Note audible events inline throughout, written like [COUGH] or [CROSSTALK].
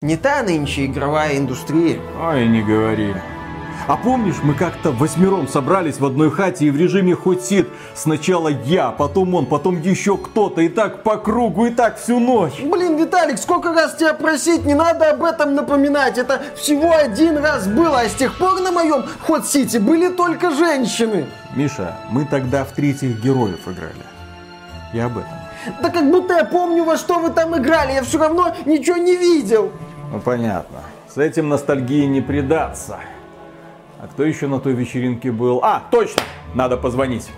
Не та нынче игровая индустрия. Ой, не говори. А помнишь, мы как-то восьмером собрались в одной хате и в режиме сид. Сначала я, потом он, потом еще кто-то. И так по кругу, и так всю ночь. Блин, Виталик, сколько раз тебя просить, не надо об этом напоминать. Это всего один раз было, а с тех пор на моем ход сити были только женщины. Миша, мы тогда в третьих героев играли. Я об этом. Да как будто я помню, во что вы там играли, я все равно ничего не видел. Ну понятно. С этим ностальгии не предаться. А кто еще на той вечеринке был? А, точно! Надо позвонить.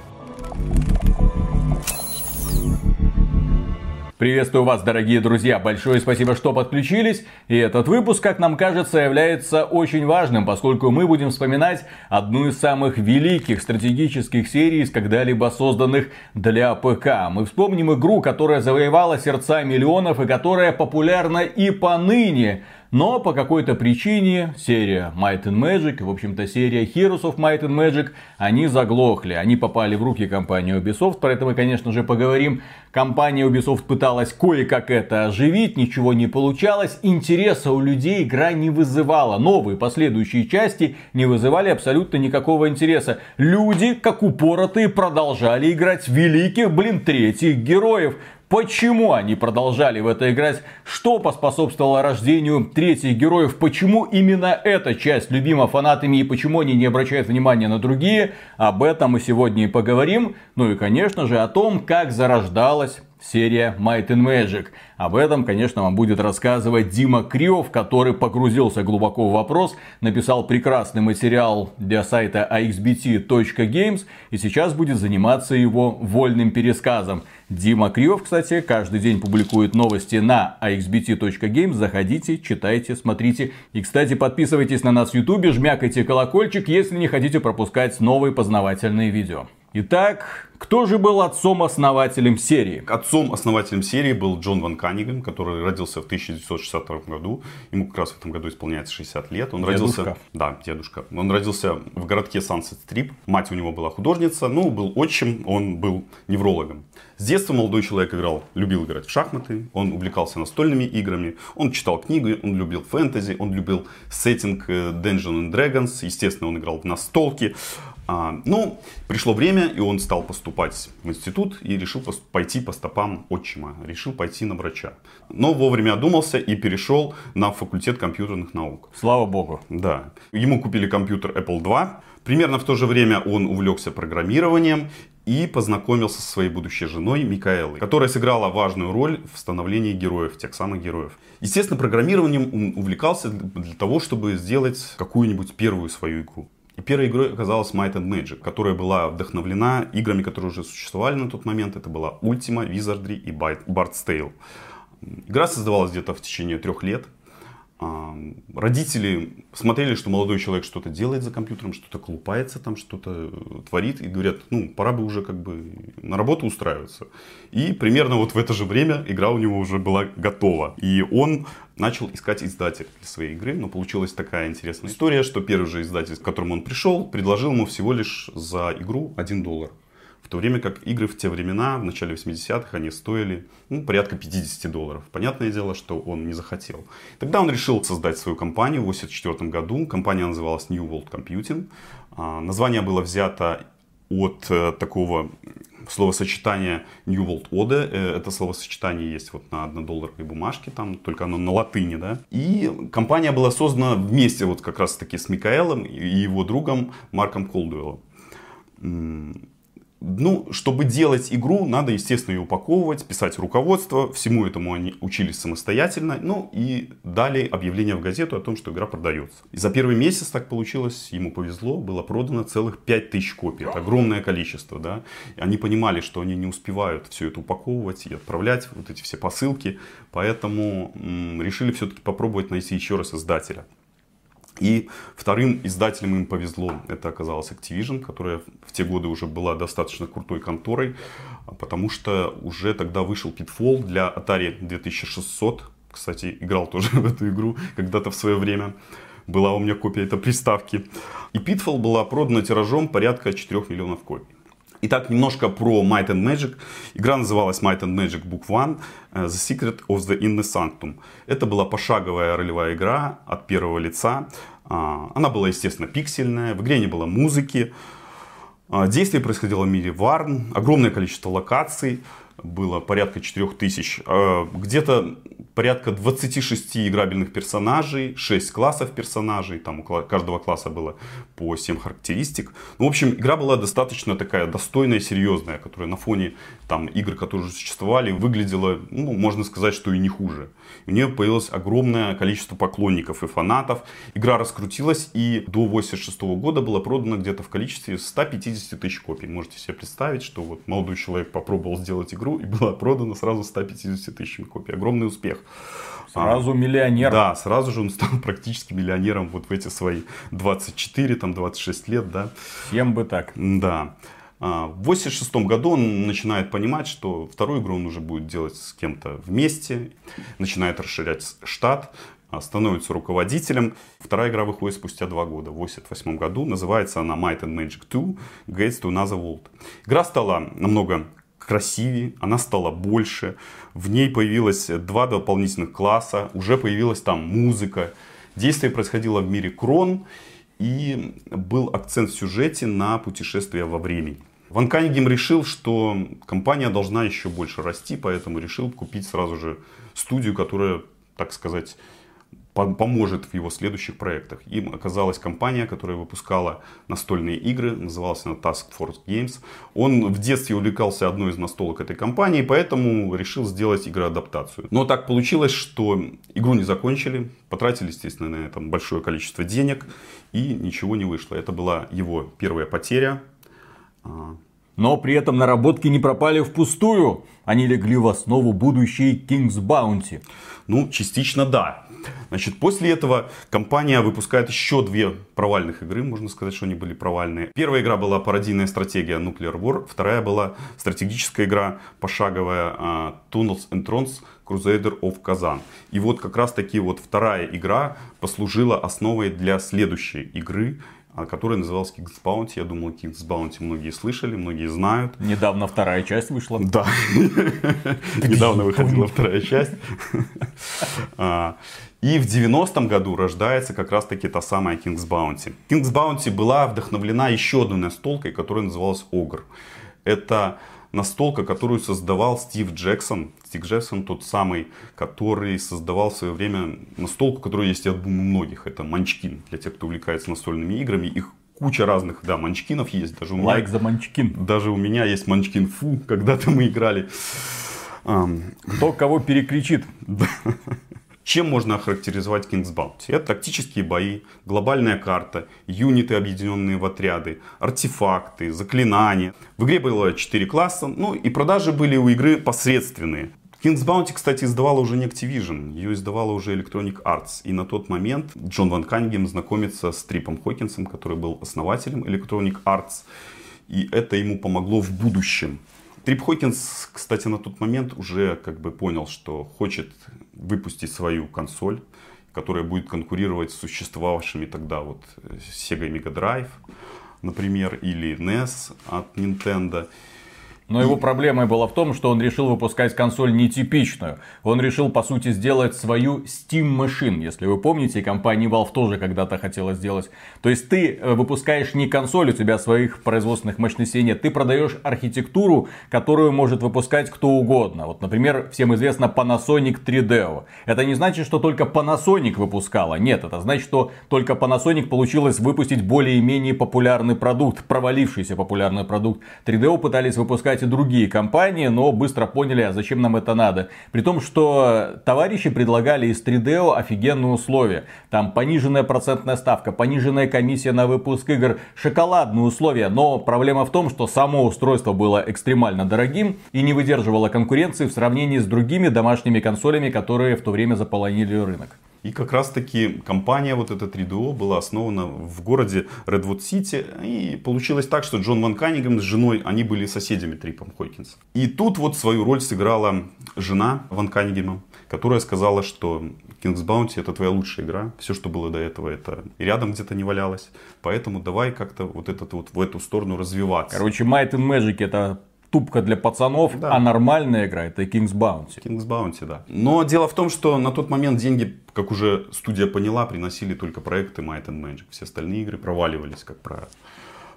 Приветствую вас, дорогие друзья. Большое спасибо, что подключились. И этот выпуск, как нам кажется, является очень важным, поскольку мы будем вспоминать одну из самых великих стратегических серий, когда-либо созданных для ПК. Мы вспомним игру, которая завоевала сердца миллионов и которая популярна и поныне. Но по какой-то причине серия Might and Magic, в общем-то серия Heroes of Might and Magic, они заглохли. Они попали в руки компании Ubisoft, про это мы, конечно же, поговорим. Компания Ubisoft пыталась кое-как это оживить, ничего не получалось. Интереса у людей игра не вызывала. Новые последующие части не вызывали абсолютно никакого интереса. Люди, как упоротые, продолжали играть великих, блин, третьих героев. Почему они продолжали в это играть? Что поспособствовало рождению третьих героев? Почему именно эта часть любима фанатами и почему они не обращают внимания на другие? Об этом мы сегодня и поговорим. Ну и конечно же о том, как зарождалась серия Might and Magic. Об этом, конечно, вам будет рассказывать Дима Криов, который погрузился глубоко в вопрос, написал прекрасный материал для сайта axbt.games и сейчас будет заниматься его вольным пересказом. Дима Криов, кстати, каждый день публикует новости на axbt.games. Заходите, читайте, смотрите. И, кстати, подписывайтесь на нас в YouTube, жмякайте колокольчик, если не хотите пропускать новые познавательные видео. Итак, кто же был отцом-основателем серии? Отцом-основателем серии был Джон Ван Канниган, который родился в 1962 году. Ему как раз в этом году исполняется 60 лет. Он дедушка. родился... Да, дедушка. Он родился в городке Сансет Стрип. Мать у него была художница, ну, был отчим, он был неврологом. С детства молодой человек играл, любил играть в шахматы, он увлекался настольными играми, он читал книги, он любил фэнтези, он любил сеттинг э, Dungeons and Dragons, естественно, он играл в настолки. А, ну, пришло время, и он стал поступать в институт и решил пойти по стопам отчима. Решил пойти на врача. Но вовремя одумался и перешел на факультет компьютерных наук. Слава богу. Да. Ему купили компьютер Apple II. Примерно в то же время он увлекся программированием и познакомился со своей будущей женой Микаэлой, которая сыграла важную роль в становлении героев, тех самых героев. Естественно, программированием он увлекался для того, чтобы сделать какую-нибудь первую свою игру. И первой игрой оказалась Might and Magic, которая была вдохновлена играми, которые уже существовали на тот момент. Это была Ultima, Wizardry и Bard's Tale. Игра создавалась где-то в течение трех лет. Родители смотрели, что молодой человек что-то делает за компьютером, что-то колупается там, что-то творит, и говорят, ну, пора бы уже как бы на работу устраиваться. И примерно вот в это же время игра у него уже была готова. И он начал искать издателя для своей игры, но получилась такая интересная история, что первый же издатель, к которому он пришел, предложил ему всего лишь за игру 1 доллар. В то время как игры в те времена, в начале 80-х, они стоили ну, порядка 50 долларов. Понятное дело, что он не захотел. Тогда он решил создать свою компанию в 1984 году. Компания называлась New World Computing. А, название было взято от э, такого словосочетания New World Order. Э, это словосочетание есть вот на однодолларовой бумажке, там, только оно на латыни, да. И компания была создана вместе вот как раз таки с Микаэлом и его другом Марком Колдуэллом ну, чтобы делать игру, надо, естественно, ее упаковывать, писать руководство. Всему этому они учились самостоятельно. Ну, и дали объявление в газету о том, что игра продается. И за первый месяц так получилось, ему повезло, было продано целых 5000 копий. Это огромное количество, да. И они понимали, что они не успевают все это упаковывать и отправлять, вот эти все посылки. Поэтому м- решили все-таки попробовать найти еще раз издателя. И вторым издателем им повезло, это оказалась Activision, которая в те годы уже была достаточно крутой конторой, потому что уже тогда вышел Pitfall для Atari 2600. Кстати, играл тоже [LAUGHS] в эту игру когда-то в свое время. Была у меня копия этой приставки. И Pitfall была продана тиражом порядка 4 миллионов копий. Итак, немножко про Might and Magic. Игра называлась Might and Magic Book One э, The Secret of the Inner Sanctum. Это была пошаговая ролевая игра от первого лица. А, она была, естественно, пиксельная. В игре не было музыки. А, действие происходило в мире Варн. Огромное количество локаций. Было порядка 4000. А, где-то порядка 26 играбельных персонажей, 6 классов персонажей, там у каждого класса было по 7 характеристик. Ну, в общем, игра была достаточно такая достойная, серьезная, которая на фоне там игр, которые уже существовали, выглядела, ну, можно сказать, что и не хуже. У нее появилось огромное количество поклонников и фанатов. Игра раскрутилась и до 86 года была продана где-то в количестве 150 тысяч копий. Можете себе представить, что вот молодой человек попробовал сделать игру и была продана сразу 150 тысяч копий. Огромный успех. Сразу а, миллионер. Да, сразу же он стал [LAUGHS] практически миллионером вот в эти свои 24, там 26 лет, да. Всем бы так. Да. А, в 86 году он начинает понимать, что вторую игру он уже будет делать с кем-то вместе, начинает расширять штат, а, становится руководителем. Вторая игра выходит спустя два года, в 88 году. Называется она Might and Magic 2 Gates to Another World. Игра стала намного красивее, она стала больше. В ней появилось два дополнительных класса, уже появилась там музыка. Действие происходило в мире Крон, и был акцент в сюжете на путешествие во времени. Ван Канигем решил, что компания должна еще больше расти, поэтому решил купить сразу же студию, которая, так сказать, поможет в его следующих проектах. Им оказалась компания, которая выпускала настольные игры, называлась она Task Force Games. Он в детстве увлекался одной из настолок этой компании, поэтому решил сделать игроадаптацию. Но так получилось, что игру не закончили, потратили, естественно, на это большое количество денег, и ничего не вышло. Это была его первая потеря, а. Но при этом наработки не пропали впустую. Они легли в основу будущей King's Bounty. Ну, частично да. Значит, после этого компания выпускает еще две провальных игры, можно сказать, что они были провальные. Первая игра была пародийная стратегия Nuclear War, вторая была стратегическая игра пошаговая uh, Tunnels and Thrones Crusader of Kazan. И вот как раз таки вот вторая игра послужила основой для следующей игры, а, которая называлась King's Bounty. Я думал, King's Bounty многие слышали, многие знают. Недавно вторая часть вышла. Да, недавно выходила вторая часть. [LAUGHS] И в 90-м году рождается как раз таки та самая King's Bounty. King's Bounty была вдохновлена еще одной настолкой, которая называлась Ogre. Это настолка, которую создавал Стив Джексон. Стив Джексон тот самый, который создавал в свое время настолку, которая есть, я думаю, у многих. Это Манчкин. Для тех, кто увлекается настольными играми. Их куча разных, да, манчкинов есть. Даже у меня, Лайк за манчкин. Даже у меня есть манчкин фу, когда-то мы играли. Кто кого перекричит. [LAUGHS] Чем можно охарактеризовать King's Bounty? Это тактические бои, глобальная карта, юниты, объединенные в отряды, артефакты, заклинания. В игре было 4 класса, ну и продажи были у игры посредственные. King's Bounty, кстати, издавала уже не Activision, ее издавала уже Electronic Arts. И на тот момент Джон Ван Каннингем знакомится с Трипом Хокинсом, который был основателем Electronic Arts. И это ему помогло в будущем. Трип Хокинс, кстати, на тот момент уже как бы понял, что хочет выпустить свою консоль, которая будет конкурировать с существовавшими тогда вот Sega Mega Drive, например, или NES от Nintendo. Но его проблемой была в том, что он решил выпускать консоль нетипичную. Он решил, по сути, сделать свою Steam Machine. Если вы помните, компания Valve тоже когда-то хотела сделать. То есть ты э, выпускаешь не консоль, у тебя своих производственных мощностей нет. Ты продаешь архитектуру, которую может выпускать кто угодно. Вот, например, всем известно Panasonic 3DO. Это не значит, что только Panasonic выпускала. Нет, это значит, что только Panasonic получилось выпустить более-менее популярный продукт, провалившийся популярный продукт. 3DO пытались выпускать и другие компании, но быстро поняли, а зачем нам это надо. При том, что товарищи предлагали из 3DO офигенные условия. Там пониженная процентная ставка, пониженная комиссия на выпуск игр, шоколадные условия. Но проблема в том, что само устройство было экстремально дорогим и не выдерживало конкуренции в сравнении с другими домашними консолями, которые в то время заполонили рынок. И как раз таки компания вот эта 3DO была основана в городе Редвуд-Сити. И получилось так, что Джон Ван Каннигем с женой, они были соседями Трипом Хойкинса. И тут вот свою роль сыграла жена Ван Каннигема, которая сказала, что King's Bounty это твоя лучшая игра. Все, что было до этого, это и рядом где-то не валялось. Поэтому давай как-то вот этот вот в эту сторону развиваться. Короче, Might and Magic это тупка для пацанов, Да. а нормальная игра это King's Bounty. King's Bounty, да. Но дело в том, что на тот момент деньги, как уже студия поняла, приносили только проекты Might and Magic. Все остальные игры проваливались, как правило.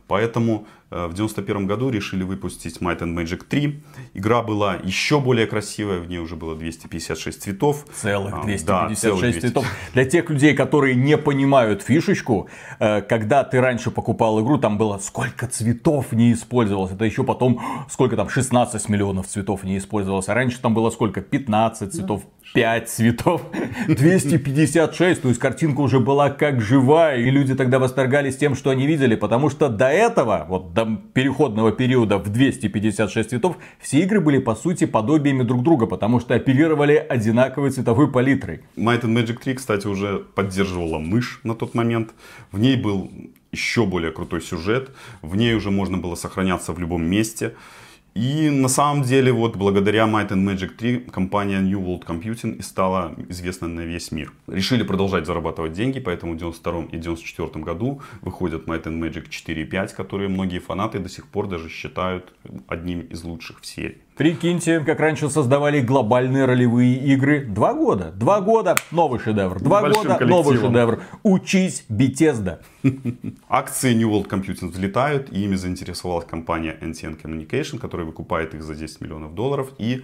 Поэтому э, в 91 году решили выпустить Might and Magic 3. Игра была еще более красивая, в ней уже было 256 цветов. Целых А, 256 да, целых 200. цветов. Для тех людей, которые не понимают фишечку, э, когда ты раньше покупал игру, там было сколько цветов не использовалось. Это еще потом, сколько там, 16 миллионов цветов не использовалось. А раньше там было сколько? 15 цветов, 5 цветов, [LAUGHS] 256. То есть картинка уже была как живая. И люди тогда восторгались тем, что они видели. Потому что до этого, вот до переходного периода в 256 цветов, все игры были по сути подобиями друг друга. Потому что оперировали одинаковой цветовой палитрой. Might and Magic 3, кстати, уже поддерживала мышь на тот момент. В ней был еще более крутой сюжет. В ней уже можно было сохраняться в любом месте. И на самом деле, вот благодаря Might and Magic 3 компания New World Computing и стала известна на весь мир. Решили продолжать зарабатывать деньги, поэтому в 92 и 94 году выходят Might and Magic 4 и 5, которые многие фанаты до сих пор даже считают одним из лучших в серии. Прикиньте, как раньше создавали глобальные ролевые игры. Два года. Два года. Новый шедевр. Два Большим года. Новый шедевр. Учись, Бетезда. Акции New World Computing взлетают, и ими заинтересовалась компания NTN Communication, которая выкупает их за 10 миллионов долларов, и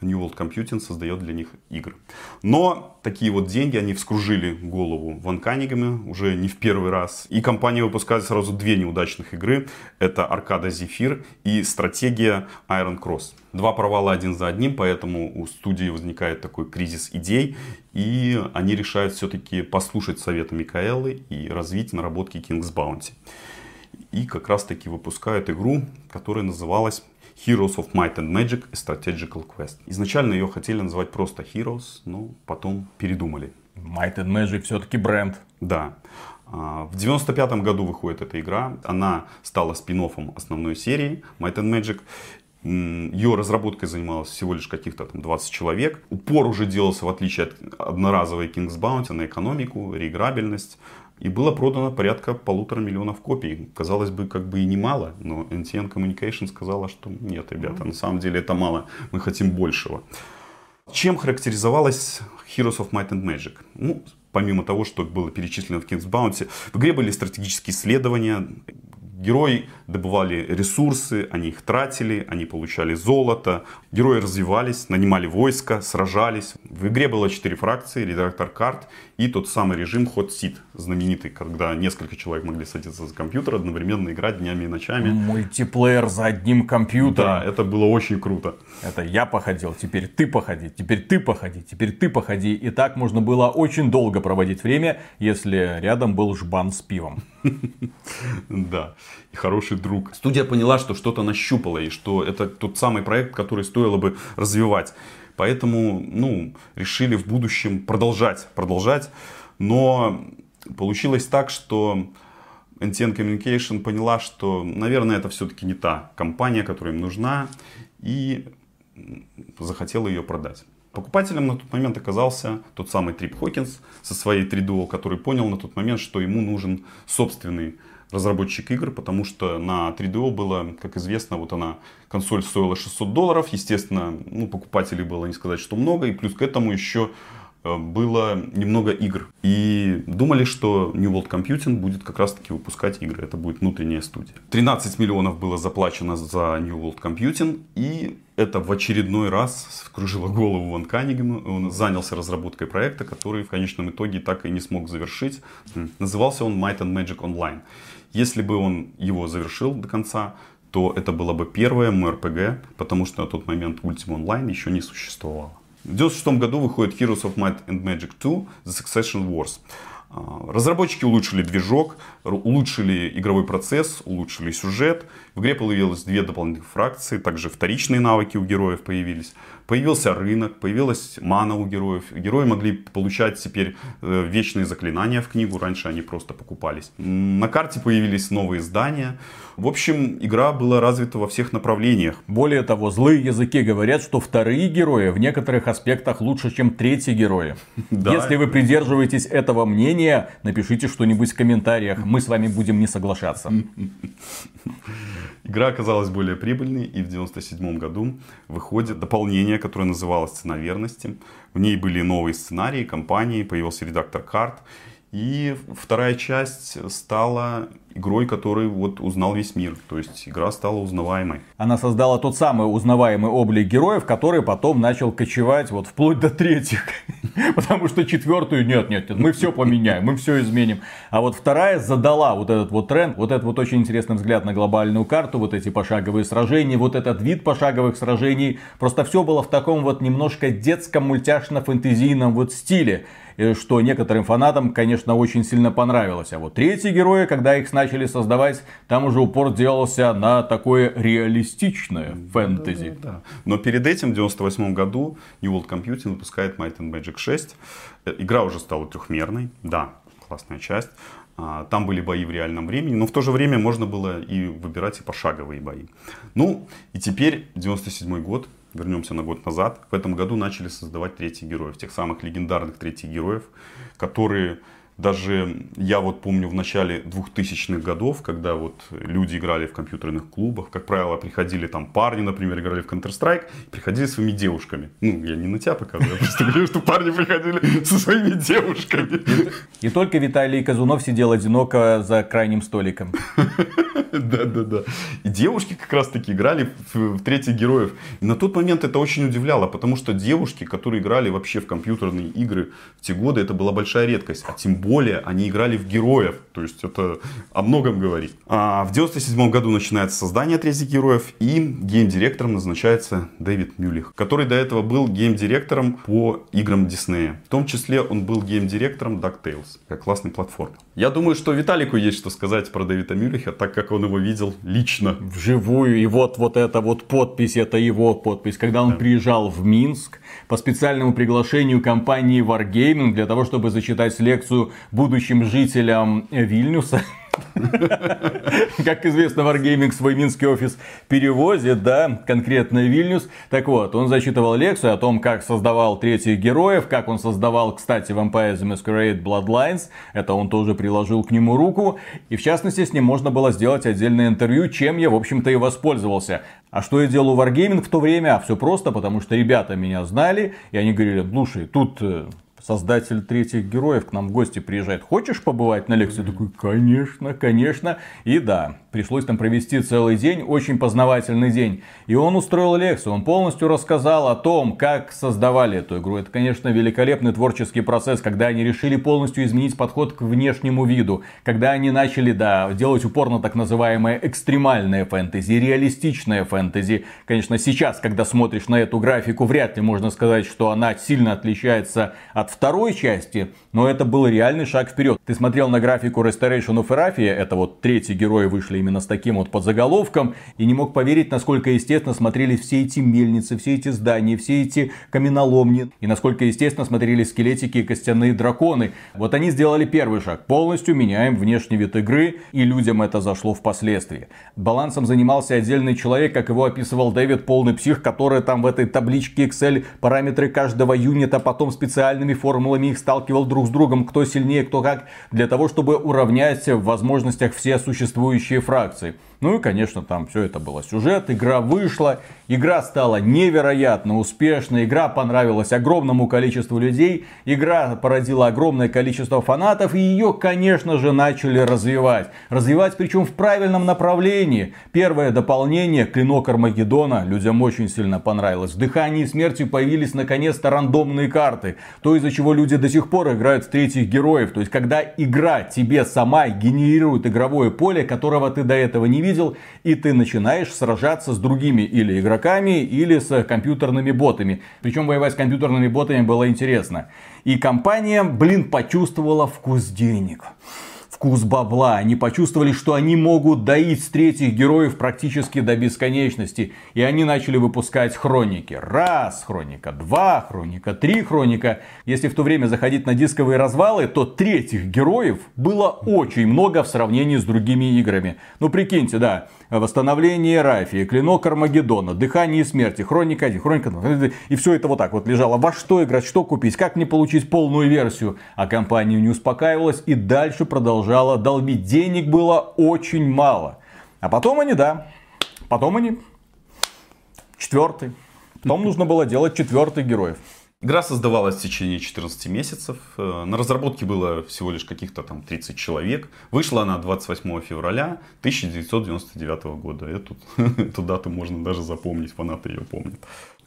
New World Computing создает для них игры. Но такие вот деньги, они вскружили голову Ван Канигами уже не в первый раз. И компания выпускает сразу две неудачных игры. Это Аркада Зефир и стратегия Iron Cross. Два провала один за одним, поэтому у студии возникает такой кризис идей. И они решают все-таки послушать советы Микаэлы и развить наработки King's Bounty. И как раз таки выпускают игру, которая называлась Heroes of Might and Magic A Strategical Quest. Изначально ее хотели назвать просто Heroes, но потом передумали. Might and Magic все-таки бренд. Да. А, В 95 году выходит эта игра. Она стала спин основной серии Might and Magic. Ее разработкой занималось всего лишь каких-то там 20 человек. Упор уже делался, в отличие от одноразовой King's Bounty, на экономику, реиграбельность. И было продано порядка полутора миллионов копий. Казалось бы, как бы и немало, но NTN Communication сказала, что нет, ребята, на самом деле это мало, мы хотим большего. Чем характеризовалась Heroes of Might and Magic? Ну, помимо того, что было перечислено в King's Bounty, в игре были стратегические исследования, Герои добывали ресурсы, они их тратили, они получали золото. Герои развивались, нанимали войска, сражались. В игре было четыре фракции, редактор карт и тот самый режим Hot Seat, знаменитый, когда несколько человек могли садиться за компьютер, одновременно играть днями и ночами. Мультиплеер за одним компьютером. Да, это было очень круто. Это я походил, теперь ты походи, теперь ты походи, теперь ты походи. И так можно было очень долго проводить время, если рядом был жбан с пивом. [LAUGHS] Да, и хороший друг. Студия поняла, что что-то нащупала, и что это тот самый проект, который стоило бы развивать. Поэтому, ну, решили в будущем продолжать, продолжать. Но получилось так, что NTN Communication поняла, что, наверное, это все-таки не та компания, которая им нужна, и захотела ее продать. Покупателем на тот момент оказался тот самый Трип Хокинс со своей 3DO, который понял на тот момент, что ему нужен собственный разработчик игр, потому что на 3DO было, как известно, вот она, консоль стоила 600 долларов, естественно, ну, покупателей было не сказать, что много, и плюс к этому еще э, было немного игр. И думали, что New World Computing будет как раз таки выпускать игры. Это будет внутренняя студия. 13 миллионов было заплачено за New World Computing. И это в очередной раз скружило голову Ван Канигему. Он занялся разработкой проекта, который в конечном итоге так и не смог завершить. Назывался он Might and Magic Online. Если бы он его завершил до конца, то это было бы первое MRPG, потому что на тот момент Ultima Online еще не существовало. В 1996 году выходит Heroes of Might and Magic 2 The Succession Wars. А, разработчики улучшили движок, улучшили игровой процесс, улучшили сюжет. В игре появилось две дополнительных фракции, также вторичные навыки у героев появились. Появился рынок, появилась мана у героев. Герои могли получать теперь э, вечные заклинания в книгу, раньше они просто покупались. На карте появились новые здания. В общем, игра была развита во всех направлениях. Более того, злые языки говорят, что вторые герои в некоторых аспектах лучше, чем третьи герои. [LAUGHS] Да. Если вы придерживаетесь этого мнения, напишите что-нибудь в комментариях. Мы с вами будем не соглашаться. [LAUGHS] Игра оказалась более прибыльной, и в 1997 году выходит дополнение, которое называлось «Цена верности». В ней были новые сценарии, компании, появился редактор карт. И вторая часть стала игрой, которую вот узнал весь мир. То есть игра стала узнаваемой. Она создала тот самый узнаваемый облик героев, который потом начал кочевать вот вплоть до третьих. [LAUGHS] Потому что четвертую нет, нет, нет, мы все поменяем, мы все изменим. А вот вторая задала вот этот вот тренд, вот этот вот очень интересный взгляд на глобальную карту, вот эти пошаговые сражения, вот этот вид пошаговых сражений. Просто все было в таком вот немножко детском мультяшно-фэнтезийном вот стиле что некоторым фанатам, конечно, очень сильно понравилось. А вот третьи герои, когда их начали создавать, там уже упор делался на такое реалистичное фэнтези. Да, да, да. Но перед этим, в 98 году, New World Computing выпускает Might and Magic 6. Э, игра уже стала трехмерной, да, классная часть. А, там были бои в реальном времени, но в то же время можно было и выбирать и пошаговые бои. Ну, и теперь 97 год, вернемся на год назад, в этом году начали создавать третьих героев, тех самых легендарных третьих героев, которые даже я вот помню в начале 2000-х годов, когда вот люди играли в компьютерных клубах, как правило, приходили там парни, например, играли в Counter-Strike, приходили своими девушками. Ну, я не на тебя показываю, я просто говорю, что парни приходили со своими девушками. И только Виталий Казунов сидел одиноко за крайним столиком. Да-да-да. И девушки как раз-таки играли в, третьих героев. И на тот момент это очень удивляло, потому что девушки, которые играли вообще в компьютерные игры в те годы, это была большая редкость. А тем более они играли в героев. То есть это о многом говорит. А в 97 году начинается создание третьих героев, и гейм-директором назначается Дэвид Мюлих, который до этого был гейм-директором по играм Диснея. В том числе он был гейм-директором DuckTales, как классный платформ. Я думаю, что Виталику есть что сказать про Дэвида Мюлиха, так как он его видел лично. Вживую. И вот, вот эта вот подпись, это его подпись. Когда он да. приезжал в Минск по специальному приглашению компании Wargaming для того, чтобы зачитать лекцию будущим жителям Вильнюса. [LAUGHS] [LAUGHS] Как известно, Wargaming свой минский офис перевозит, да, конкретно Вильнюс. Так вот, он зачитывал лекцию о том, как создавал третьих героев, как он создавал, кстати, Vampire the Masquerade Bloodlines. Это он тоже приложил к нему руку. И в частности, с ним можно было сделать отдельное интервью, чем я, в общем-то, и воспользовался. А что я делал у Wargaming в то время? А все просто, потому что ребята меня знали, и они говорили, слушай, тут э, создатель третьих героев к нам в гости приезжает. Хочешь побывать на лекции? Mm-hmm. Такой, конечно, конечно. И да, пришлось там провести целый день, очень познавательный день. И он устроил лекцию, он полностью рассказал о том, как создавали эту игру. Это, конечно, великолепный творческий процесс, когда они решили полностью изменить подход к внешнему виду. Когда они начали, да, делать упор на так называемое экстремальное фэнтези, реалистичное фэнтези. Конечно, сейчас, когда смотришь на эту графику, вряд ли можно сказать, что она сильно отличается от второй части, но это был реальный шаг вперед. Ты смотрел на графику Restoration of Eraphia, это вот третий герои вышли именно с таким вот подзаголовком, и не мог поверить, насколько естественно смотрелись все эти мельницы, все эти здания, все эти каменоломни, и насколько естественно смотрелись скелетики и костяные драконы. Вот они сделали первый шаг, полностью меняем внешний вид игры, и людям это зашло впоследствии. Балансом занимался отдельный человек, как его описывал Дэвид, полный псих, который там в этой табличке Excel параметры каждого юнита потом специальными формулами их сталкивал друг с другом, кто сильнее, кто как, для того, чтобы уравнять в возможностях все существующие фракции. Ну и, конечно, там все это было сюжет, игра вышла, игра стала невероятно успешной, игра понравилась огромному количеству людей, игра породила огромное количество фанатов, и ее, конечно же, начали развивать. Развивать причем в правильном направлении. Первое дополнение, Клинок Армагеддона, людям очень сильно понравилось. В Дыхании смерти появились наконец-то рандомные карты. То из-за чего люди до сих пор играют в третьих героев. То есть, когда игра тебе сама генерирует игровое поле, которого ты до этого не видел, и ты начинаешь сражаться с другими или игроками, или с компьютерными ботами. Причем воевать с компьютерными ботами было интересно. И компания, блин, почувствовала вкус денег вкус бабла. Они почувствовали, что они могут доить третьих героев практически до бесконечности. И они начали выпускать хроники. Раз, хроника, два, хроника, три хроника. Если в то время заходить на дисковые развалы, то третьих героев было очень много в сравнении с другими играми. Ну прикиньте, да, восстановление Рафии, клинок Армагеддона, дыхание смерти, хроника 1, хроника 2. И все это вот так вот лежало. Во что играть, что купить, как мне получить полную версию. А компания не успокаивалась и дальше продолжала долбить. Денег было очень мало. А потом они, да, потом они четвертый. Потом нужно было делать четвертый героев. Игра создавалась в течение 14 месяцев. Э, на разработке было всего лишь каких-то там 30 человек. Вышла она 28 февраля 1999 года. Эту, [LAUGHS] эту дату можно даже запомнить, фанаты ее помнят.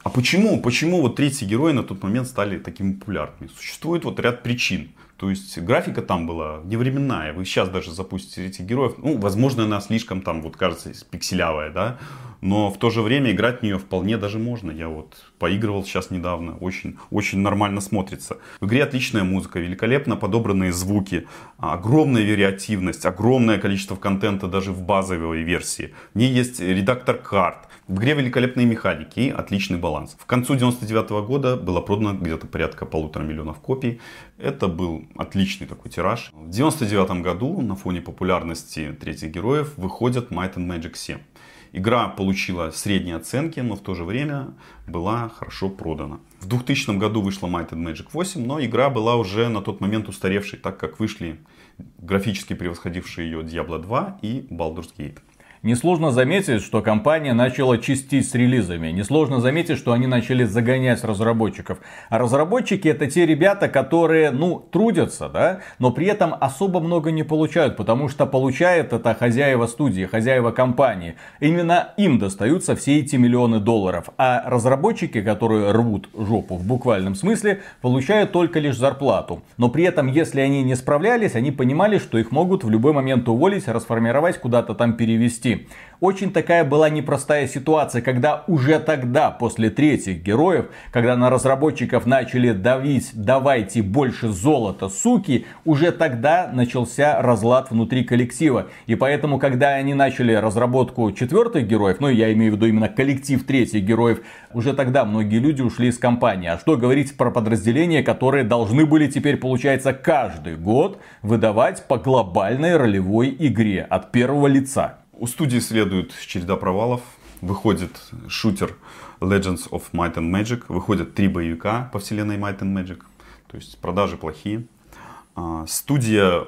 А почему? Почему вот третьи герои на тот момент стали такими популярными? Существует вот ряд причин. То есть графика там была невременная. Вы сейчас даже запустите этих героев. Ну, возможно, она слишком там, вот кажется, пикселявая, да но в то же время играть в нее вполне даже можно. Я вот поигрывал сейчас недавно, очень, очень нормально смотрится. В игре отличная музыка, великолепно подобранные звуки, огромная вариативность, огромное количество контента даже в базовой версии. В ней есть редактор карт, в игре великолепные механики и отличный баланс. В концу 99 -го года было продано где-то порядка полутора миллионов копий. Это был отличный такой тираж. В 99 году на фоне популярности третьих героев выходит Might and Magic 7. Игра получила средние оценки, но в то же время была хорошо продана. В 2000 году вышла Might and Magic 8, но игра была уже на тот момент устаревшей, так как вышли графически превосходившие ее Diablo 2 и Baldur's Gate. Несложно заметить, что компания начала чистить с релизами. Несложно заметить, что они начали загонять разработчиков. А разработчики это те ребята, которые, ну, трудятся, да, но при этом особо много не получают, потому что получает это хозяева студии, хозяева компании. Именно им достаются все эти миллионы долларов. А разработчики, которые рвут жопу в буквальном смысле, получают только лишь зарплату. Но при этом, если они не справлялись, они понимали, что их могут в любой момент уволить, расформировать, куда-то там перевести пути. Очень такая была непростая ситуация, когда уже тогда, после третьих героев, когда на разработчиков начали давить «давайте больше золота, суки», уже тогда начался разлад внутри коллектива. И поэтому, когда они начали разработку четвертых героев, ну я имею в виду именно коллектив третьих героев, уже тогда многие люди ушли из компании. А что говорить про подразделения, которые должны были теперь, получается, каждый год выдавать по глобальной ролевой игре от первого лица. У студии следует череда провалов. Выходит шутер Legends of Might and Magic. Выходят три боевика по вселенной Might and Magic. То есть продажи плохие. А, студия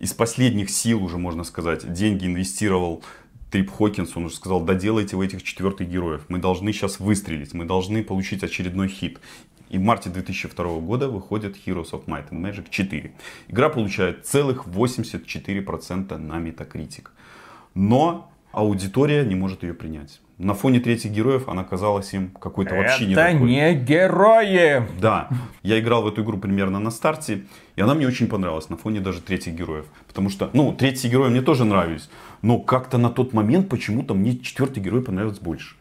из последних сил, уже можно сказать, деньги инвестировал Трип Хокинс, он уже сказал, доделайте в этих четвертых героев. Мы должны сейчас выстрелить, мы должны получить очередной хит. И в марте 2002 года выходит Heroes of Might and Magic 4. Игра получает целых 84% на Metacritic но аудитория не может ее принять. На фоне третьих героев она казалась им какой-то вообще не. Это не герои! Да, я играл в эту игру примерно на старте, и она мне очень понравилась на фоне даже третьих героев. Потому что, ну, третьи герои мне тоже нравились, но как-то на тот момент почему-то мне четвертый герой понравился больше.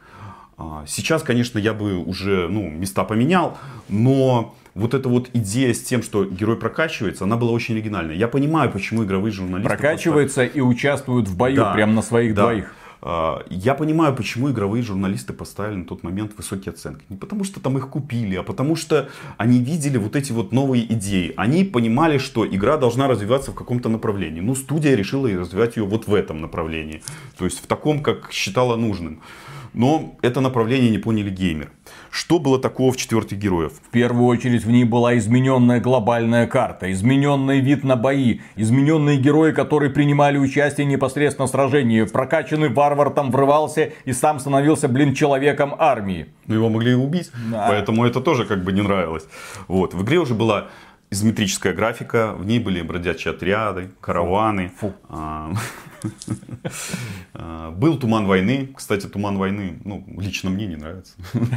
А, сейчас, конечно, я бы уже, ну, места поменял, но вот эта вот идея с тем, что герой прокачивается, она была очень оригинальная. Я понимаю, почему игровые журналисты... Прокачивается поставили... и участвуют в бою, да, прям на своих да. двоих. А, я понимаю, почему игровые журналисты поставили на тот момент высокие оценки. Не потому что там их купили, а потому что они видели вот эти вот новые идеи. Они понимали, что игра должна развиваться в каком-то направлении. Ну, студия решила развивать ее вот в этом направлении. То есть в таком, как считала нужным. Но это направление не поняли геймеры. Что было такого в четвертых героев? В первую очередь в ней была измененная глобальная карта, измененный вид на бои, измененные герои, которые принимали участие непосредственно в сражении. Прокачанный варвар там врывался и сам становился, блин, человеком армии. Ну его могли убить, да. поэтому это тоже как бы не нравилось. Вот. В игре уже была изометрическая графика, в ней были бродячие отряды, караваны. Фу. А, [LAUGHS] а, был Туман войны. Кстати, Туман войны, ну, лично мне не нравится. [LAUGHS]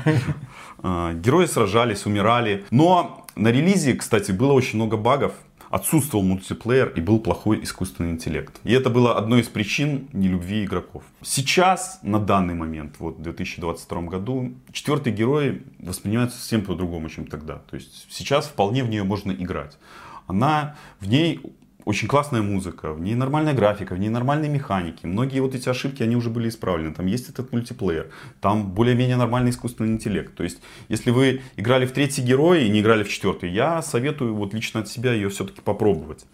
А, герои сражались, умирали. Но на релизе, кстати, было очень много багов отсутствовал мультиплеер и был плохой искусственный интеллект. И это было одной из причин нелюбви игроков. Сейчас, на данный момент, вот в 2022 году, четвертый герой воспринимается совсем по-другому, чем тогда. То есть сейчас вполне в нее можно играть. Она, в ней очень классная музыка, в ней нормальная графика, в ней нормальные механики. Многие вот эти ошибки, они уже были исправлены. Там есть этот мультиплеер, там более-менее нормальный искусственный интеллект. То есть, если вы играли в третий герой и не играли в четвертый, я советую вот лично от себя ее все-таки попробовать.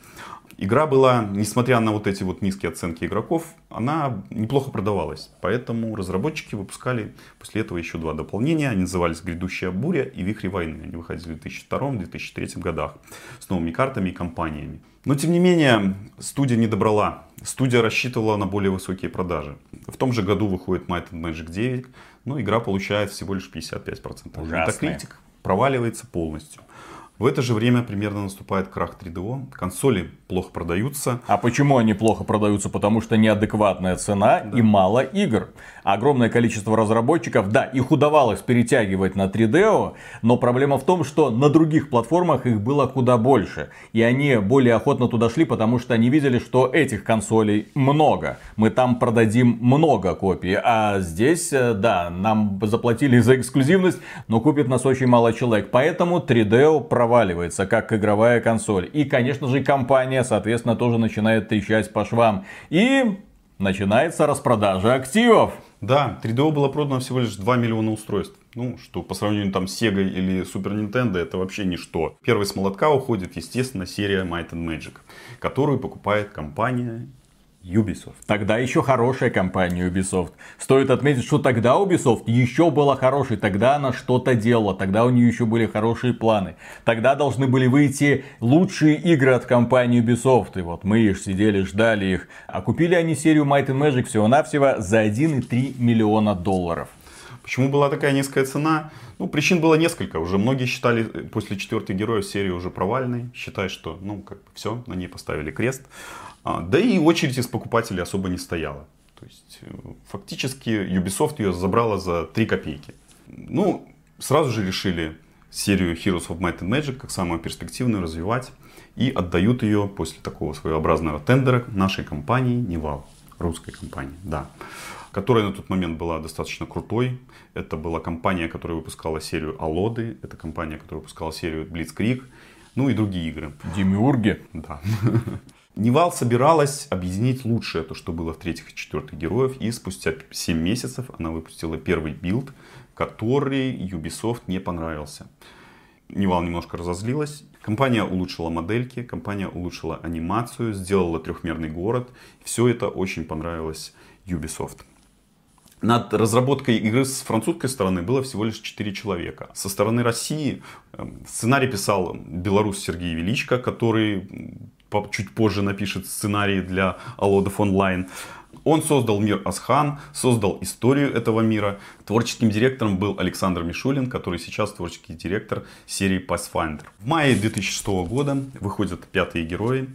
Игра была, несмотря на вот эти вот низкие оценки игроков, она неплохо продавалась. Поэтому разработчики выпускали после этого еще два дополнения. Они назывались «Грядущая буря» и «Вихри войны». Они выходили в 2002-2003 годах с новыми картами и компаниями. Но тем не менее, студия не добрала. Студия рассчитывала на более высокие продажи. В том же году выходит Might and Magic 9, но игра получает всего лишь 55%. Ужасная. Metacritic проваливается полностью. В это же время примерно наступает крах 3DO. Консоли плохо продаются. А почему они плохо продаются? Потому что неадекватная цена да. и мало игр. Огромное количество разработчиков, да, их удавалось перетягивать на 3DO, но проблема в том, что на других платформах их было куда больше. И они более охотно туда шли, потому что они видели, что этих консолей много. Мы там продадим много копий. А здесь, э, да, нам заплатили за эксклюзивность, но купит нас очень мало человек. Поэтому 3DO проводит проваливается, как игровая консоль. И, конечно же, компания, соответственно, тоже начинает трещать по швам. И начинается распродажа активов. Да, 3DO было продано всего лишь 2 миллиона устройств. Ну, что по сравнению там с Sega или Super Nintendo, это вообще ничто. Первый с молотка уходит, естественно, серия Might and Magic, которую покупает компания Ubisoft. Тогда еще хорошая компания Ubisoft. Стоит отметить, что тогда Ubisoft еще была хорошей. Тогда она что-то делала. Тогда у нее еще были хорошие планы. Тогда должны были выйти лучшие игры от компании Ubisoft. И вот мы сидели, ждали их. А купили они серию Might and Magic всего-навсего за 1,3 миллиона долларов. Почему была такая низкая цена? Ну, причин было несколько. Уже многие считали после четвертой героя серию уже провальной. Считая, что, ну, как бы все, на ней поставили крест. А, да и очередь из покупателей особо не стояла. То есть э, фактически Ubisoft ее забрала за 3 копейки. Ну, сразу же решили серию Heroes of Might and Magic как самую перспективную развивать. И отдают ее после такого своеобразного тендера нашей компании Нивал. Русской компании, да. Которая на тот момент была достаточно крутой. Это была компания, которая выпускала серию Аллоды. Это компания, которая выпускала серию Blitzkrieg. Ну и другие игры. Демиурги. Да. [LAUGHS] Нивал собиралась объединить лучшее, то, что было в третьих и четвертых героев, и спустя 7 месяцев она выпустила первый билд, который Ubisoft не понравился. Нивал немножко разозлилась. Компания улучшила модельки, компания улучшила анимацию, сделала трехмерный город. Все это очень понравилось Ubisoft. Над разработкой игры с французской стороны было всего лишь 4 человека. Со стороны России эм, сценарий писал белорус Сергей Величко, который чуть позже напишет сценарий для Алодов онлайн. Он создал мир Асхан, создал историю этого мира. Творческим директором был Александр Мишулин, который сейчас творческий директор серии Pathfinder. В мае 2006 года выходят пятые герои.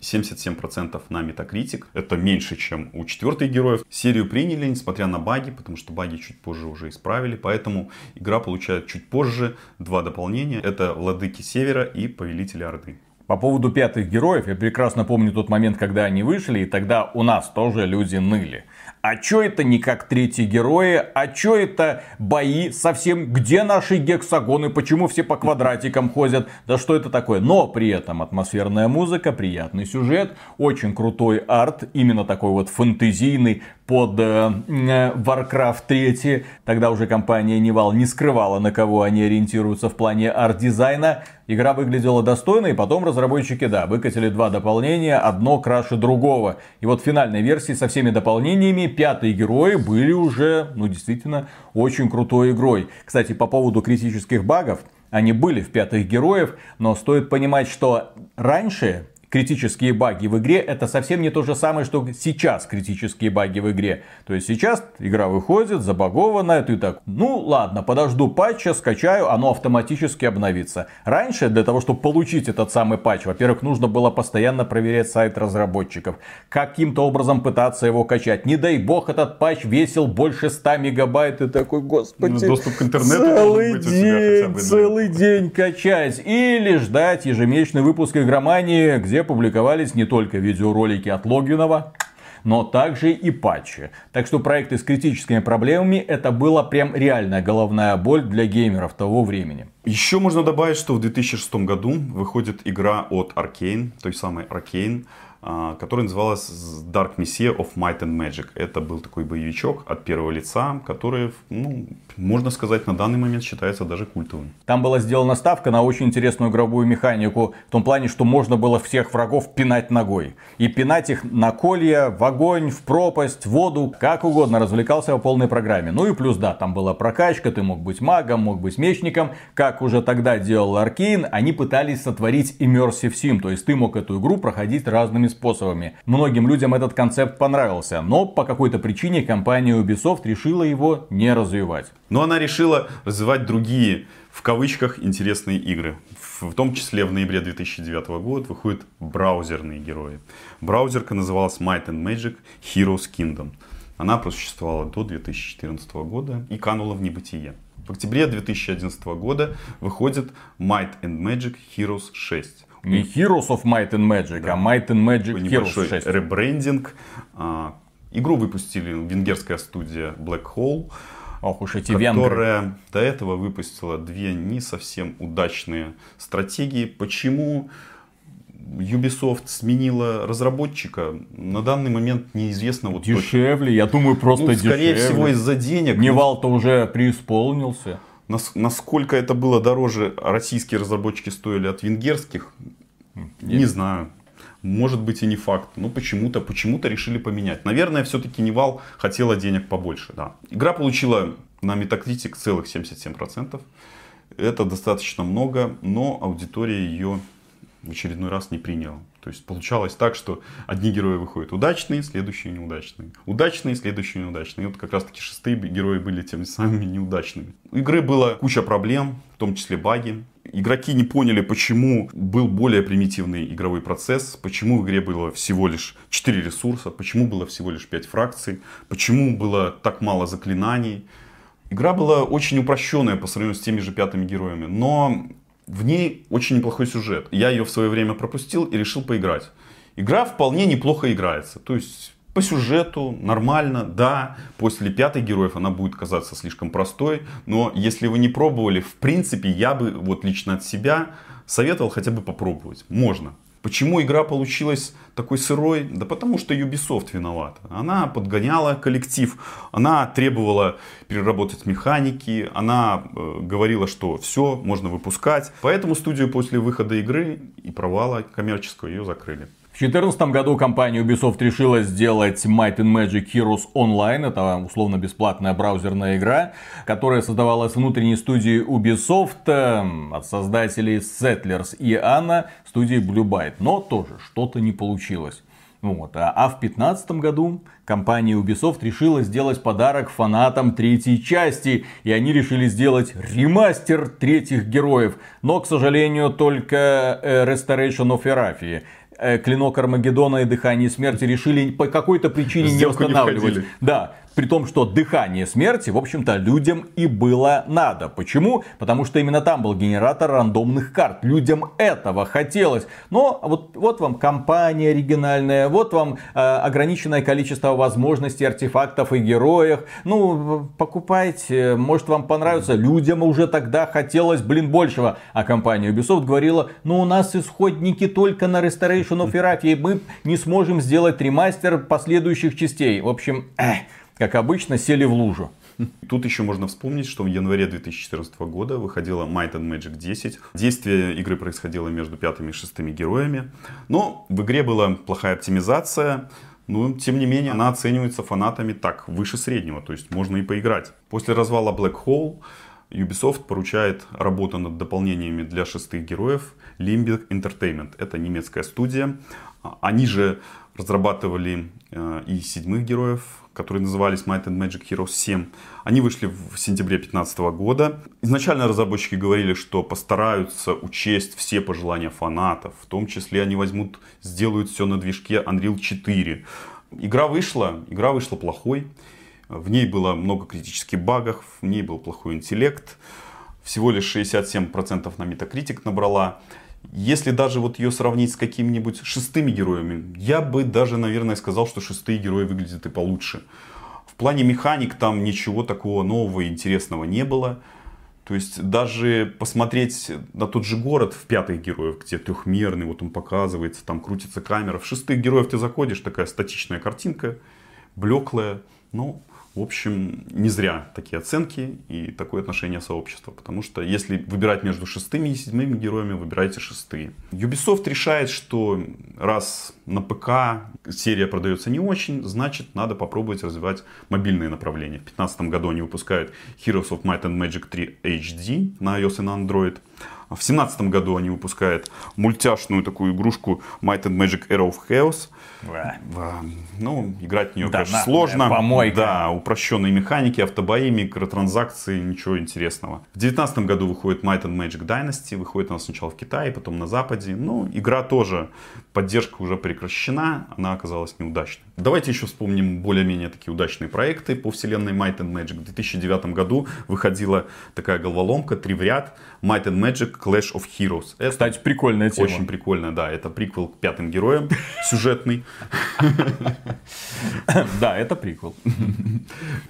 77% на Metacritic. Это меньше, чем у четвертой героев. Серию приняли, несмотря на баги, потому что баги чуть позже уже исправили. Поэтому игра получает чуть позже два дополнения. Это Владыки Севера и Повелители Орды. По поводу пятых героев, я прекрасно помню тот момент, когда они вышли, и тогда у нас тоже люди ныли. А чё это не как третьи герои? А чё это бои совсем? Где наши гексагоны? Почему все по квадратикам ходят? Да что это такое? Но при этом атмосферная музыка, приятный сюжет, очень крутой арт, именно такой вот фэнтезийный, под э, Warcraft 3. Тогда уже компания Nival не скрывала, на кого они ориентируются в плане арт-дизайна. Игра выглядела достойно, и потом разработчики, да, выкатили два дополнения, одно краше другого. И вот в финальной версии со всеми дополнениями пятые герои были уже, ну, действительно, очень крутой игрой. Кстати, по поводу критических багов, они были в пятых героев, но стоит понимать, что раньше критические баги в игре, это совсем не то же самое, что сейчас критические баги в игре. То есть сейчас игра выходит, забагованная, ты так, ну ладно, подожду патча, скачаю, оно автоматически обновится. Раньше для того, чтобы получить этот самый патч, во-первых, нужно было постоянно проверять сайт разработчиков, каким-то образом пытаться его качать. Не дай бог этот патч весил больше 100 мегабайт, и такой, господи, Ну, доступ к интернету целый быть день, бы, да. целый день качать. Или ждать ежемесячный выпуск игромании, где публиковались не только видеоролики от Логвинова, но также и патчи. Так что проекты с критическими проблемами это была прям реальная головная боль для геймеров того времени. Еще можно добавить, что в 2006 году выходит игра от Arkane, той самой Arkane, которая называлась Dark Messiah of Might and Magic. Это был такой боевичок от первого лица, который, ну, можно сказать, на данный момент считается даже культовым. Там была сделана ставка на очень интересную игровую механику. В том плане, что можно было всех врагов пинать ногой. И пинать их на колья, в огонь, в пропасть, в воду, как угодно. Развлекался по полной программе. Ну и плюс, да, там была прокачка. Ты мог быть магом, мог быть мечником. Как уже тогда делал Arkane, они пытались сотворить Immersive Sim. То есть ты мог эту игру проходить разными способами. Многим людям этот концепт понравился. Но по какой-то причине компания Ubisoft решила его не развивать. Но она решила развивать другие, в кавычках, интересные игры. В том числе в ноябре 2009 года выходят браузерные герои. Браузерка называлась Might and Magic Heroes Kingdom. Она просуществовала до 2014 года и канула в небытие. В октябре 2011 года выходит Might and Magic Heroes 6. Не Heroes of Might and Magic, а Might and Magic Heroes небольшой 6. ребрендинг. А, Игру выпустили венгерская студия Black Hole. Ох уж эти венгры. которая до этого выпустила две не совсем удачные стратегии. Почему Ubisoft сменила разработчика, на данный момент неизвестно. Вот точно. Дешевле, я думаю, просто Ну, скорее дешевле. всего из-за денег. Ну, Nival-то уже преисполнился. Нас- насколько это было дороже, российские разработчики стоили от венгерских, не знаю. Может быть и не факт. Но почему-то, почему-то решили поменять. Наверное, все-таки Nival хотела денег побольше. Да. Игра получила на Metacritic целых 77%. Это достаточно много, но аудитория ее в очередной раз не приняла. То есть получалось так, что одни герои выходят удачные, следующие неудачные. Удачные, следующие неудачные. И вот как раз таки шестые герои были теми самыми неудачными. У игры была куча проблем, в том числе баги. Игроки не поняли, почему был более примитивный игровой процесс, почему в игре было всего лишь 4 ресурса, почему было всего лишь 5 фракций, почему было так мало заклинаний. Игра была очень упрощенная по сравнению с теми же пятыми героями, но в ней очень неплохой сюжет. Я ее в свое время пропустил и решил поиграть. Игра вполне неплохо играется. То есть по сюжету нормально, да. После пятой героев она будет казаться слишком простой. Но если вы не пробовали, в принципе, я бы вот лично от себя советовал хотя бы попробовать. Можно. Почему игра получилась такой сырой? Да потому что Ubisoft виновата. Она подгоняла коллектив, она требовала переработать механики, она э, говорила, что все, можно выпускать. Поэтому студию после выхода игры и провала коммерческого ее закрыли. В 2014 году компания Ubisoft решила сделать Might and Magic Heroes Online. Это условно бесплатная браузерная игра, которая создавалась внутренней студией Ubisoft э, от создателей Settlers и Anna студии Blue Byte. Но тоже что-то не получилось. Вот. А а в 2015 году компания Ubisoft решила сделать подарок фанатам третьей части. И они решили сделать ремастер третьих героев. Но, к сожалению, только э, Restoration of Erafia. Э, Клинок Армагеддона и Дыхание Смерти решили по какой-то причине не Сделку не устанавливать. входили. да, при том, что дыхание смерти, в общем-то, людям и было надо. Почему? Потому что именно там был генератор рандомных карт. Людям этого хотелось. Но вот, вот вам компания оригинальная, вот вам э, ограниченное количество возможностей, артефактов и героев. Ну, покупайте, может вам понравится. Людям уже тогда хотелось, блин, большего. А компания Ubisoft говорила, ну у нас исходники только на Restoration of Erafia, и мы не сможем сделать ремастер последующих частей. В общем, эх, как обычно, сели в лужу. Тут еще можно вспомнить, что в январе 2014 года выходила Might and Magic 10. Действие игры происходило между пятыми и шестыми героями. Но в игре была плохая оптимизация. Но, тем не менее, она оценивается фанатами так, выше среднего. То есть, можно и поиграть. После развала Black Hole Ubisoft поручает работу над дополнениями для шестых героев Limbic Entertainment. Это немецкая студия. Они же разрабатывали э, и седьмых героев, которые назывались Might and Magic Heroes 7. Они вышли в сентябре 2015 года. Изначально разработчики говорили, что постараются учесть все пожелания фанатов. В том числе они возьмут, сделают все на движке Unreal 4. Игра вышла, игра вышла плохой. В ней было много критических багов, в ней был плохой интеллект. Всего лишь 67% на Metacritic набрала. Если даже вот ее сравнить с какими-нибудь шестыми героями, я бы даже, наверное, сказал, что шестые герои выглядят и получше. В плане механик там ничего такого нового и интересного не было. То есть даже посмотреть на тот же город в пятых героев, где трехмерный, вот он показывается, там крутится камера. В шестых героев ты заходишь, такая статичная картинка, блеклая. Ну, в общем, не зря такие оценки и такое отношение сообщества. Потому что если выбирать между шестыми и седьмыми героями, выбирайте шестые. Ubisoft решает, что раз на ПК серия продается не очень, значит надо попробовать развивать мобильные направления. В 2015 году они выпускают Heroes of Might and Magic 3 HD на iOS и на Android. В 2017 году они выпускают мультяшную такую игрушку Might and Magic Arrow of Chaos. Ну, играть в нее, да, конечно, на, сложно. Помойка. Да, упрощенные механики, автобои, микротранзакции, ничего интересного. В 2019 году выходит Might and Magic Dynasty. Выходит она сначала в Китае, потом на Западе. Ну, игра тоже, поддержка уже прекращена, она оказалась неудачной. Давайте еще вспомним более-менее такие удачные проекты по вселенной Might and Magic. В 2009 году выходила такая головоломка, три в ряд, Might and Magic Clash of Heroes. Это Кстати, прикольная тема. Очень прикольная, да. Это приквел к пятым героям, [LAUGHS] сюжетный. [LAUGHS] Да, это приквел.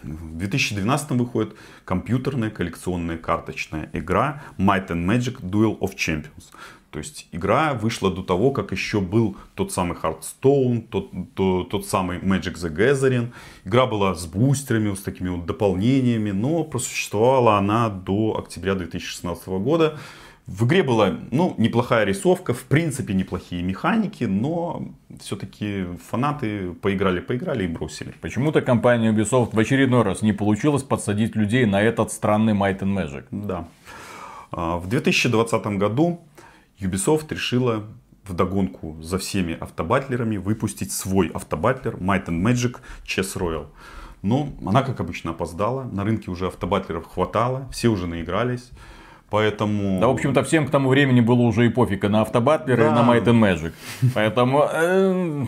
В 2012 выходит компьютерная коллекционная карточная игра Might and Magic Duel of Champions. То есть игра вышла до того, как еще был тот самый Hearthstone, тот, тот, тот самый Magic the Gathering. Игра была с бустерами, с такими вот дополнениями, но просуществовала она до октября 2016 года. В игре была ну, неплохая рисовка, в принципе неплохие механики, но все-таки фанаты поиграли-поиграли и бросили. Почему-то компания Ubisoft в очередной раз не получилось подсадить людей на этот странный Might and Magic. Да. А, в 2020 году Ubisoft решила в догонку за всеми автобатлерами выпустить свой автобатлер Might and Magic Chess Royal. Но она, как обычно, опоздала. На рынке уже автобатлеров хватало, все уже наигрались. Поэтому... Да, в общем-то, всем к тому времени было уже и пофиг и на автобатлеры, да. и на Might and Magic. Поэтому... Э,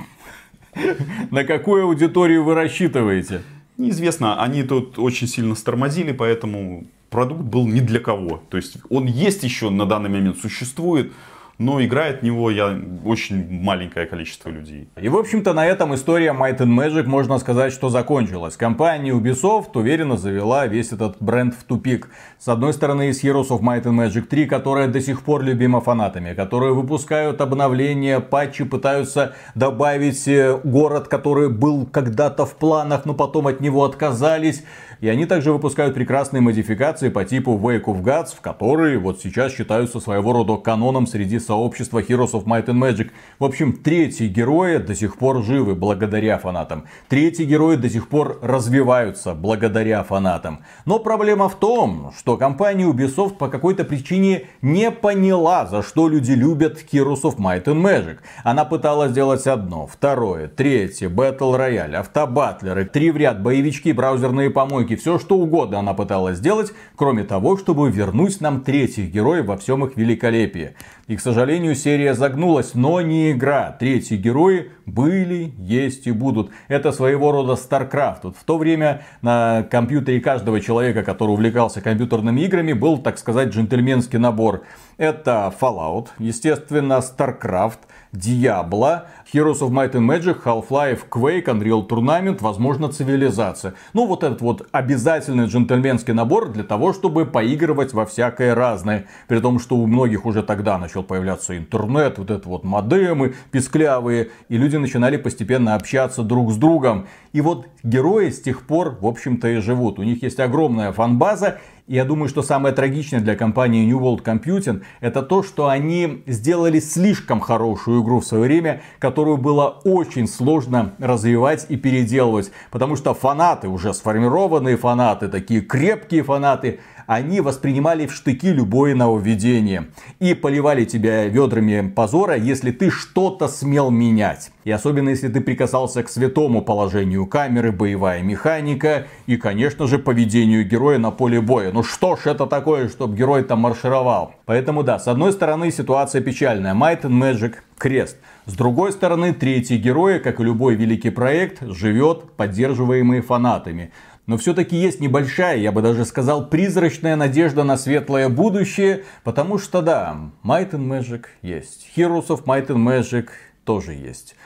на какую аудиторию вы рассчитываете? Неизвестно. Они тут очень сильно стормозили, поэтому продукт был не для кого. То есть он есть еще на данный момент, существует, но играет в него я очень маленькое количество людей. И в общем-то на этом история Might and Magic можно сказать, что закончилась. Компания Ubisoft уверенно завела весь этот бренд в тупик. С одной стороны из Heroes of Might and Magic 3, которая до сих пор любима фанатами, которые выпускают обновления, патчи, пытаются добавить э, город, который был когда-то в планах, но потом от него отказались. И они также выпускают прекрасные модификации по типу Wake of Gods, в которые вот сейчас считаются своего рода каноном среди сообщества Heroes of Might and Magic. В общем, третьи герои до сих пор живы благодаря фанатам. Третьи герои до сих пор развиваются благодаря фанатам. Но проблема в том, что компания Ubisoft по какой-то причине не поняла, за что люди любят Heroes of Might and Magic. Она пыталась сделать одно, второе, третье, Battle Royale, автобатлеры, три в ряд, боевички, браузерные помойки, техники, все что угодно она пыталась сделать, кроме того, чтобы вернуть нам третьих героев во всем их великолепии. И, к сожалению, серия загнулась, но не игра. Третьи герои были, есть и будут. Это своего рода StarCraft. Вот в то время на компьютере каждого человека, который увлекался компьютерными играми, был, так сказать, джентльменский набор. Это Fallout, естественно, StarCraft, Diablo, Heroes of Might and Magic, Half-Life, Quake, Unreal Tournament, возможно, Цивилизация. Ну, вот этот вот обязательный джентльменский набор для того, чтобы поигрывать во всякое разное. При том, что у многих уже тогда начал появляться интернет, вот это вот модемы писклявые, и люди начинали постепенно общаться друг с другом. И вот герои с тех пор, в общем-то, и живут. У них есть огромная фанбаза, я думаю, что самое трагичное для компании New World Computing это то, что они сделали слишком хорошую игру в свое время, которую было очень сложно развивать и переделывать. Потому что фанаты, уже сформированные фанаты, такие крепкие фанаты, они воспринимали в штыки любое нововведение. И поливали тебя ведрами позора, если ты что-то смел менять. И особенно если ты прикасался к святому положению камеры, боевая механика и, конечно же, поведению героя на поле боя. Ну что ж это такое, чтобы герой там маршировал? Поэтому да, с одной стороны ситуация печальная. Might and Magic крест. С другой стороны, третий герой, как и любой великий проект, живет поддерживаемый фанатами. Но все-таки есть небольшая, я бы даже сказал, призрачная надежда на светлое будущее, потому что да, Might and Magic есть, Heroes of Might and Magic тоже есть.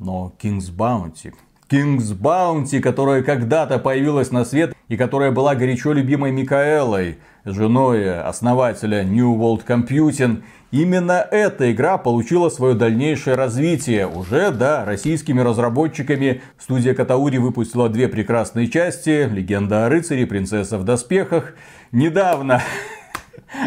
Но King's Bounty, King's Bounty, которая когда-то появилась на свет и которая была горячо любимой Микаэлой, женой основателя New World Computing, именно эта игра получила свое дальнейшее развитие. Уже, да, российскими разработчиками студия Катаури выпустила две прекрасные части. Легенда о рыцаре, принцесса в доспехах. Недавно [LAUGHS]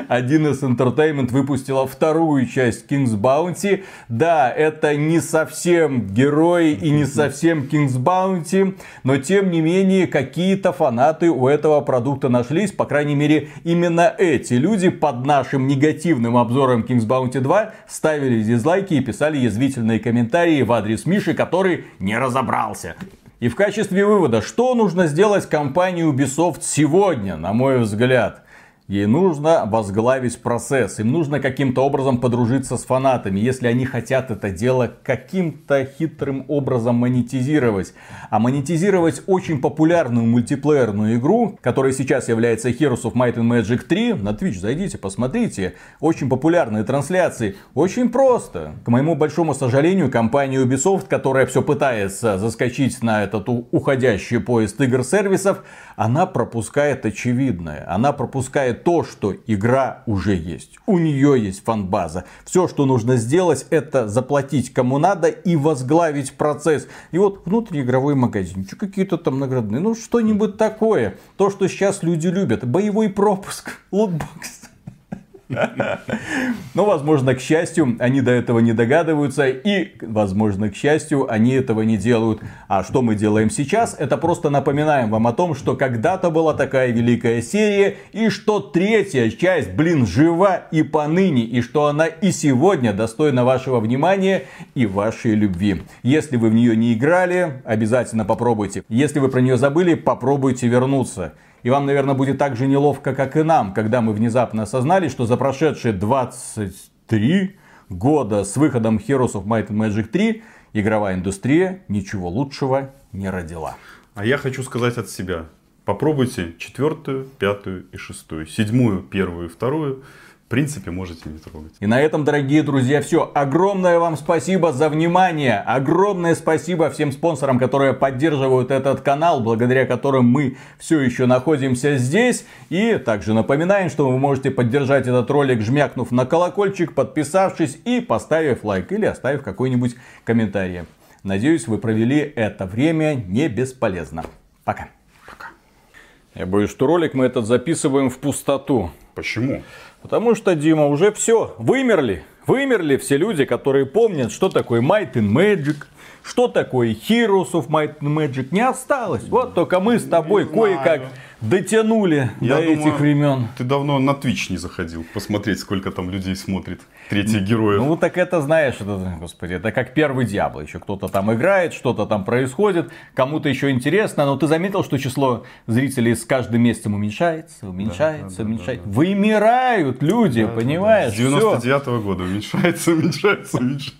1С Entertainment выпустила вторую часть King's Bounty. Да, это не совсем герой и не совсем King's Bounty, но тем не менее какие-то фанаты у этого продукта нашлись. По крайней мере, именно эти люди под нашим негативным обзором King's Bounty 2 ставили дизлайки и писали язвительные комментарии в адрес Миши, который не разобрался. И в качестве вывода, что нужно сделать компании Ubisoft сегодня, на мой взгляд? Ей нужно возглавить процесс, им нужно каким-то образом подружиться с фанатами, если они хотят это дело каким-то хитрым образом монетизировать. А монетизировать очень популярную мультиплеерную игру, которая сейчас является Heroes of Might and Magic 3, на Twitch зайдите, посмотрите, очень популярные трансляции, очень просто. К моему большому сожалению, компания Ubisoft, которая все пытается заскочить на этот уходящий поезд игр-сервисов, она пропускает очевидное. Она пропускает то, что игра уже есть. У нее есть фанбаза. Все, что нужно сделать, это заплатить кому надо и возглавить процесс. И вот внутриигровой магазинчик, какие-то там наградные, ну что-нибудь такое. То, что сейчас люди любят. Боевой пропуск, лутбокс. Но, возможно, к счастью, они до этого не догадываются. И, возможно, к счастью, они этого не делают. А что мы делаем сейчас? Это просто напоминаем вам о том, что когда-то была такая великая серия. И что третья часть, блин, жива и поныне. И что она и сегодня достойна вашего внимания и вашей любви. Если вы в нее не играли, обязательно попробуйте. Если вы про нее забыли, попробуйте вернуться. И вам, наверное, будет так же неловко, как и нам, когда мы внезапно осознали, что за прошедшие 23 года с выходом Heroes of Might and Magic 3 игровая индустрия ничего лучшего не родила. А я хочу сказать от себя. Попробуйте четвертую, пятую и шестую, седьмую, первую и вторую в принципе, можете не трогать. И на этом, дорогие друзья, все. Огромное вам спасибо за внимание. Огромное спасибо всем спонсорам, которые поддерживают этот канал, благодаря которым мы все еще находимся здесь. И также напоминаем, что вы можете поддержать этот ролик, жмякнув на колокольчик, подписавшись и поставив лайк или оставив какой-нибудь комментарий. Надеюсь, вы провели это время не бесполезно. Пока. Пока. Я боюсь, что ролик мы этот записываем в пустоту. Почему? Потому что, Дима, уже все, вымерли. Вымерли все люди, которые помнят, что такое Might and Magic, что такое Heroes of Might and Magic. Не осталось. Вот только мы с тобой кое-как дотянули Я до думаю, этих времен. Ты давно на Twitch не заходил посмотреть, сколько там людей смотрит третьих героев. Ну так это знаешь, это, господи, это как первый Диабло. Еще кто-то там играет, что-то там происходит, кому-то еще интересно. Но ты заметил, что число зрителей с каждым месяцем уменьшается, уменьшается, да, да, уменьшается. Да, да, Вымирают люди, да, понимаешь? Да, да. С 99 -го года уменьшается, [LAUGHS] уменьшается, уменьшается.